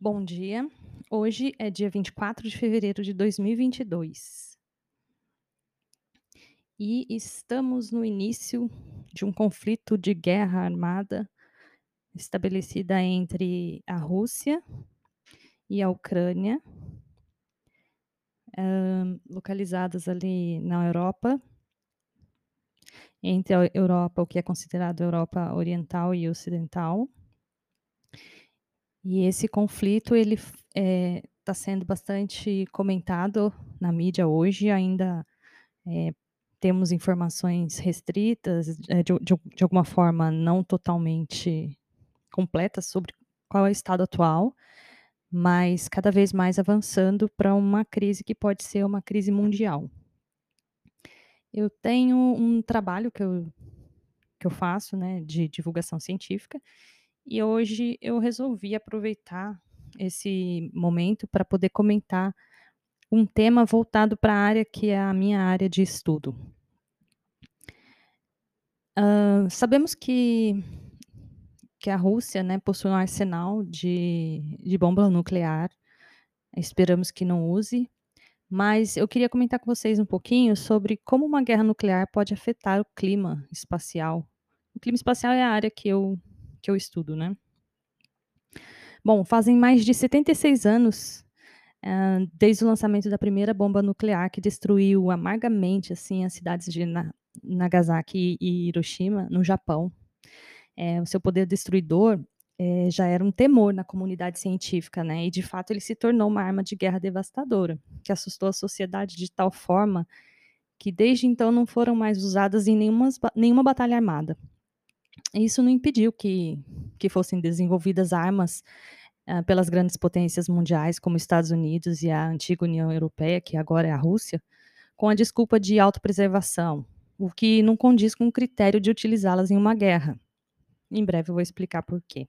Bom dia. Hoje é dia 24 de fevereiro de 2022. E estamos no início de um conflito de guerra armada estabelecida entre a Rússia e a Ucrânia, hã, localizadas ali na Europa. Entre a Europa, o que é considerado Europa Oriental e Ocidental. E esse conflito ele f eh, tá sendo bastante comentado na mídia hoje, ainda, eh, temos informações restritas, eh, de de de alguma forma não totalmente completas sobre qual é o estado atual, mas cada vez mais avançando pra uma crise que pode ser uma crise mundial. Eu tenho um trabalho que eu que eu faço, né, de divulgação científica, e hoje eu resolvi aproveitar esse momento pra poder comentar um tema voltado pra área que é a minha área de estudo. Hã, sabemos que que a Rússia, né, possui um arsenal de de bomba nuclear, esperamos que não use, mas eu queria comentar com vocês um pouquinho sobre como uma guerra nuclear pode afetar o clima espacial. O clima espacial é a área que eu que eu estudo, né. Bom, fazem mais de 76 anos, hã, desde o lançamento da primeira bomba nuclear que destruiu amargamente, assim, as cidades de Na Nagasaki e Hiroshima, no Japão. Eh, o seu poder destruidor, eh, já era um temor na comunidade científica, né, e de fato ele se tornou uma arma de guerra devastadora, que assustou a sociedade de tal forma, que desde então não foram mais usadas em nenhumas ba nenhuma batalha armada. Isso não impediu que que fossem desenvolvidas armas, hã, pelas grandes potências mundiais como Estados Unidos e a antiga União Europeia, que agora é a Rússia, com a desculpa de autopreservação, o que não condiz com o critério de utilizá-las em uma guerra. Em breve eu vou explicar por quê.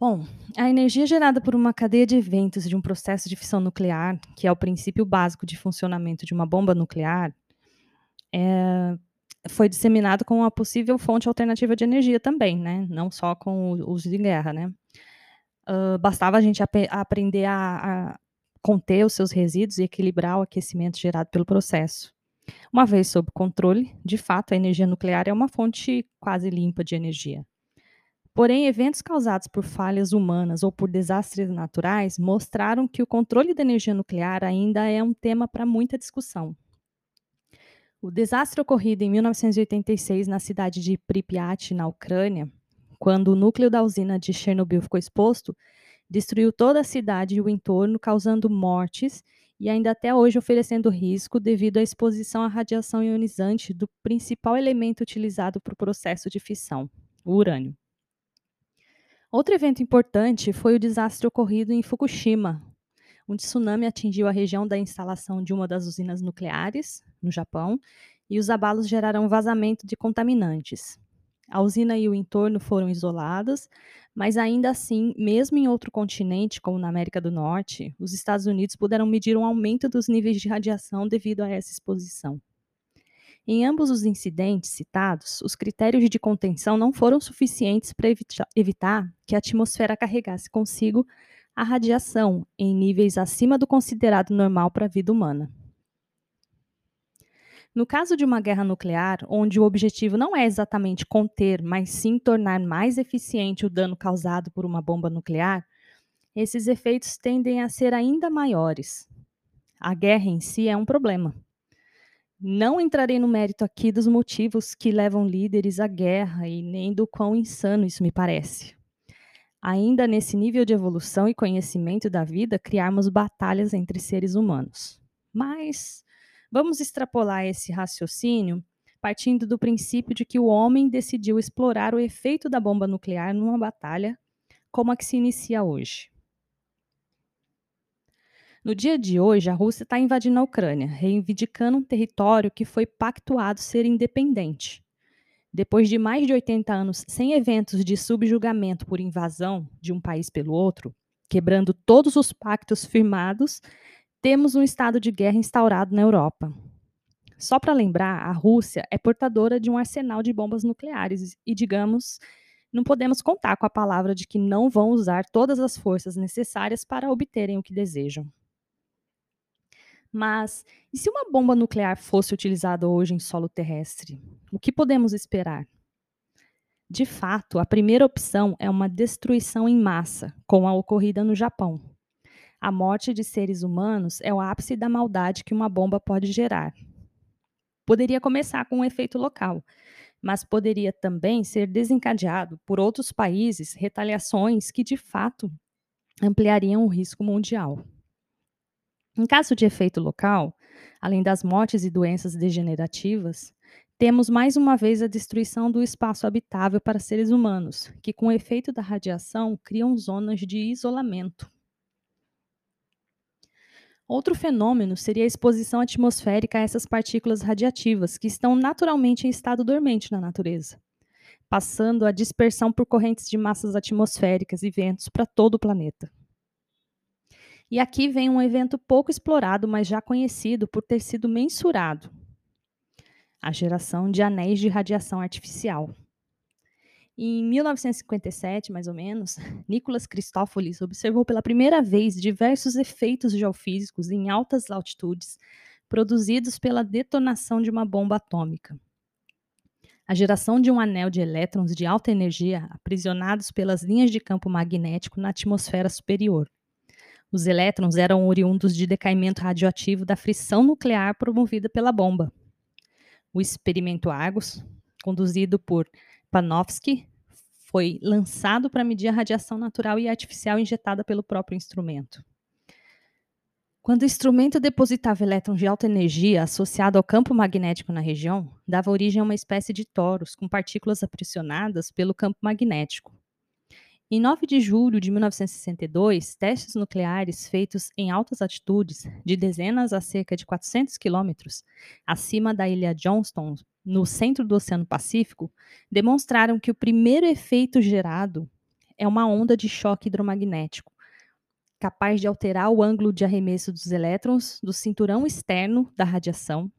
Bom, a energia gerada por uma cadeia de eventos de um processo de fissão nuclear, que é o princípio básico de funcionamento de uma bomba nuclear, eh, foi disseminado com uma possível fonte alternativa de energia também, né, não só com o uso de guerra, né. Hã, bastava a gente ape aprender a a conter os seus resíduos e equilibrar o aquecimento gerado pelo processo. Uma vez sob controle, de fato, a energia nuclear é uma fonte quase limpa de energia. Porém, eventos causados por falhas humanas ou por desastres naturais mostraram que o controle da energia nuclear ainda é um tema pra muita discussão. O desastre ocorrido em 1986 na cidade de Pripyat, na Ucrânia, quando o núcleo da usina de Chernobyl ficou exposto, destruiu toda a cidade e o entorno, causando mortes e ainda até hoje oferecendo risco devido à exposição à radiação ionizante do principal elemento utilizado para o processo de fissão, o urânio. Outro evento importante foi o desastre ocorrido em Fukushima. Um tsunami atingiu a região da instalação de uma das usinas nucleares, no Japão, e os abalos geraram vazamento de contaminantes. A usina e o entorno foram isolados, mas ainda assim, mesmo em outro continente, como na América do Norte, os Estados Unidos puderam medir um aumento dos níveis de radiação devido a essa exposição. Em ambos os incidentes citados, os critérios de contenção não foram suficientes evita evitar que a atmosfera carregasse consigo a radiação em níveis acima do considerado normal pra vida humana. No caso de uma guerra nuclear, onde o objetivo não é exatamente conter, mas sim tornar mais eficiente o dano causado por uma bomba nuclear, esses efeitos tendem a ser ainda maiores. A guerra em si é um problema. Não entrarei no mérito aqui dos motivos que levam líderes à guerra e nem do quão insano isso me parece. Ainda nesse nível de evolução e conhecimento da vida, criarmos batalhas entre seres humanos. Mas, vamos extrapolar esse raciocínio partindo do princípio de que o homem decidiu explorar o efeito da bomba nuclear numa batalha, como a que se inicia hoje. No dia de hoje, a Rússia tá invadindo a Ucrânia, reivindicando um território que foi pactuado ser independente. Depois de mais de 80 anos sem eventos de subjugamento por invasão de um país pelo outro, quebrando todos os pactos firmados, temos um estado de guerra instaurado na Europa. Só para lembrar, a Rússia é portadora de um arsenal de bombas nucleares e, digamos, não podemos contar com a palavra de que não vão usar todas as forças necessárias para obterem o que desejam. Mas e se uma bomba nuclear fosse utilizada hoje em solo terrestre? O que podemos esperar? De fato, a primeira opção é uma destruição em massa, como a ocorrida no Japão. A morte de seres humanos é o ápice da maldade que uma bomba pode gerar. Poderia começar com um efeito local, mas poderia também ser desencadeado por outros países retaliações que, de fato, ampliariam o risco mundial. Em caso de efeito local, além das mortes e doenças degenerativas, temos mais uma vez a destruição do espaço habitável para seres humanos, que, com o efeito da radiação, criam zonas de isolamento. Outro fenômeno seria a exposição atmosférica a essas partículas radiativas, que estão naturalmente em estado dormente na natureza, passando a dispersão por correntes de massas atmosféricas e ventos para todo o planeta. E aqui vem um evento pouco explorado, mas já conhecido por ter sido mensurado: a geração de anéis de radiação artificial. Em 1957, mais ou menos, Nicholas Christopoulos observou pela primeira vez diversos efeitos geofísicos em altas altitudes produzidos pela detonação de uma bomba atômica. A geração de um anel de elétrons de alta energia aprisionados pelas linhas de campo magnético na atmosfera superior. Os elétrons eram oriundos de decaimento radioativo da frição nuclear promovida pela bomba. O experimento Argus, conduzido por Panofsky, foi lançado para medir a radiação natural e artificial injetada pelo próprio instrumento. Quando o instrumento depositava elétrons de alta energia associado ao campo magnético na região, dava origem a uma espécie de toros com partículas aprisionadas pelo campo magnético. Em 9 de julho de 1962, testes nucleares feitos em altas altitudes, de dezenas a cerca de 400 quilômetros, acima da ilha Johnston, no centro do Oceano Pacífico, demonstraram que o primeiro efeito gerado é uma onda de choque hidromagnético, capaz de alterar o ângulo de arremesso dos elétrons do cinturão externo da radiação,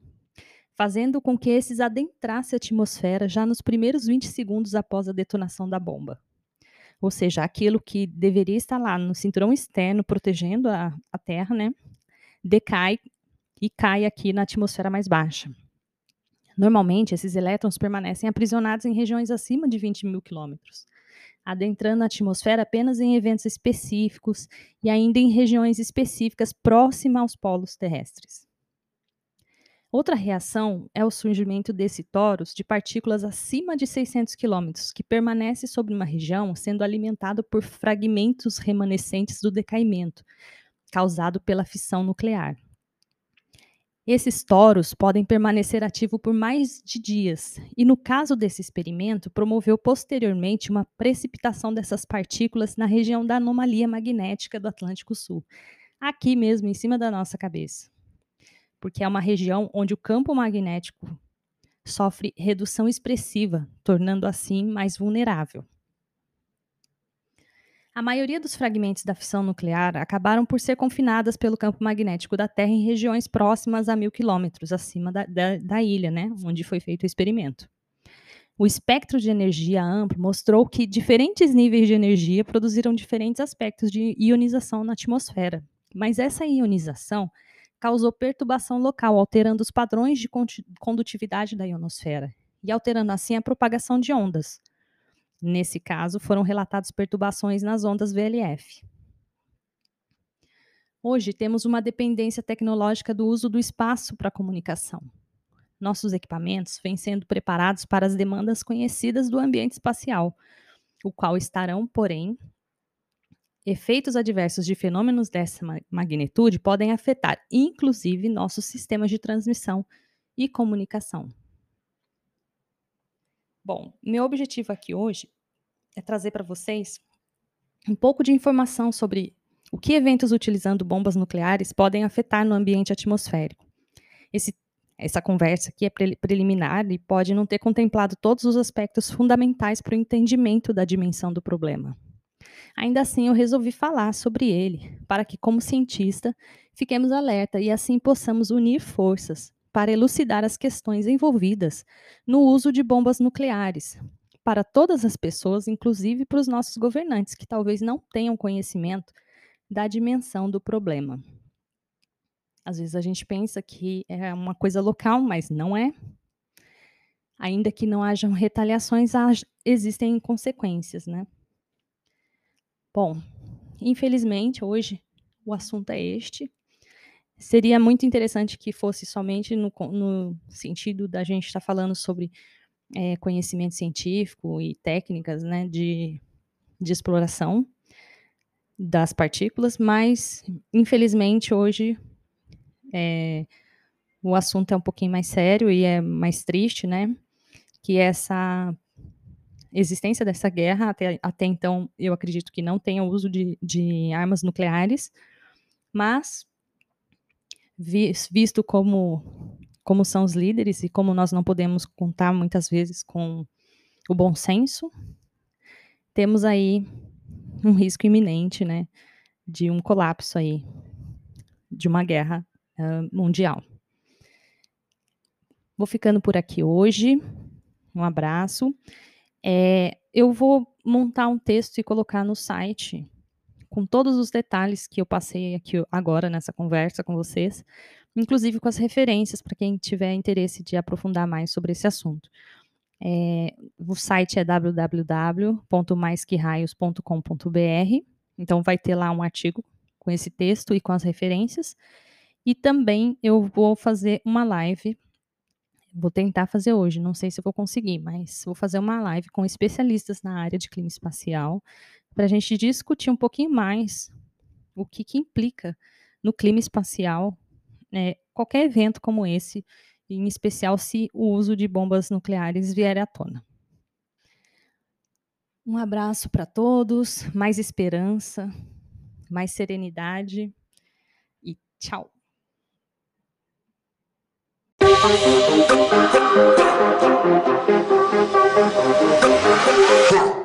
fazendo com que esses adentrassem a atmosfera já nos primeiros 20 segundos após a detonação da bomba. Ou seja, aquilo que deveria estar lá no cinturão externo, protegendo a, a Terra, né, decai e cai aqui na atmosfera mais baixa. Normalmente, esses elétrons permanecem aprisionados em regiões acima de 20 mil quilômetros, adentrando a atmosfera apenas em eventos específicos e ainda em regiões específicas próximas aos polos terrestres. Outra reação é o surgimento desse torus de partículas acima de 600 km, que permanece sobre uma região sendo alimentado por fragmentos remanescentes do decaimento, causado pela fissão nuclear. Esses toros podem permanecer ativos por mais de dias, e no caso desse experimento, promoveu posteriormente uma precipitação dessas partículas na região da anomalia magnética do Atlântico Sul, aqui mesmo em cima da nossa cabeça porque é uma região onde o campo magnético sofre redução expressiva, tornando assim mais vulnerável. A maioria dos fragmentos da fissão nuclear acabaram por ser confinadas pelo campo magnético da Terra em regiões próximas a mil quilômetros acima da, da, da ilha, né, onde foi feito o experimento. O espectro de energia amplo mostrou que diferentes níveis de energia produziram diferentes aspectos de ionização na atmosfera, mas essa ionização causou perturbação local, alterando os padrões de condutividade da ionosfera e alterando assim a propagação de ondas. Nesse caso, foram relatadas perturbações nas ondas VLF. Hoje temos uma dependência tecnológica do uso do espaço para comunicação. Nossos equipamentos vêm sendo preparados para as demandas conhecidas do ambiente espacial, o qual estarão, porém, Efeitos adversos de fenômenos dessa magnitude podem afetar, inclusive, nossos sistemas de transmissão e comunicação. Bom, meu objetivo aqui hoje é trazer para vocês um pouco de informação sobre o que eventos utilizando bombas nucleares podem afetar no ambiente atmosférico. Esse, essa conversa aqui é preliminar e pode não ter contemplado todos os aspectos fundamentais para o entendimento da dimensão do problema. Ainda assim, eu resolvi falar sobre ele, para que, como cientista, fiquemos alerta e assim possamos unir forças para elucidar as questões envolvidas no uso de bombas nucleares, para todas as pessoas, inclusive para os nossos governantes, que talvez não tenham conhecimento da dimensão do problema. Às vezes a gente pensa que é uma coisa local, mas não é. Ainda que não hajam retaliações, existem consequências, né? Bom, infelizmente hoje o assunto é este. Seria muito interessante que fosse somente no, no sentido da gente estar tá falando sobre é, conhecimento científico e técnicas né, de, de exploração das partículas, mas infelizmente hoje é, o assunto é um pouquinho mais sério e é mais triste, né? Que essa existência dessa guerra, até, até então eu acredito que não tenha uso de, de armas nucleares, mas visto como como são os líderes e como nós não podemos contar muitas vezes com o bom senso, temos aí um risco iminente, né, de um colapso aí, de uma guerra uh, mundial. Vou ficando por aqui hoje. Um abraço. É, eu vou montar um texto e colocar no site com todos os detalhes que eu passei aqui agora nessa conversa com vocês, inclusive com as referências para quem tiver interesse de aprofundar mais sobre esse assunto. É, o site é www.maisqueraios.com.br, então vai ter lá um artigo com esse texto e com as referências. E também eu vou fazer uma live, vou tentar fazer hoje, não sei se vou conseguir, mas vou fazer uma live com especialistas na área de clima espacial, para a gente discutir um pouquinho mais o que, que implica no clima espacial né, qualquer evento como esse, em especial se o uso de bombas nucleares vier à tona. Um abraço para todos, mais esperança, mais serenidade e tchau. Yeah.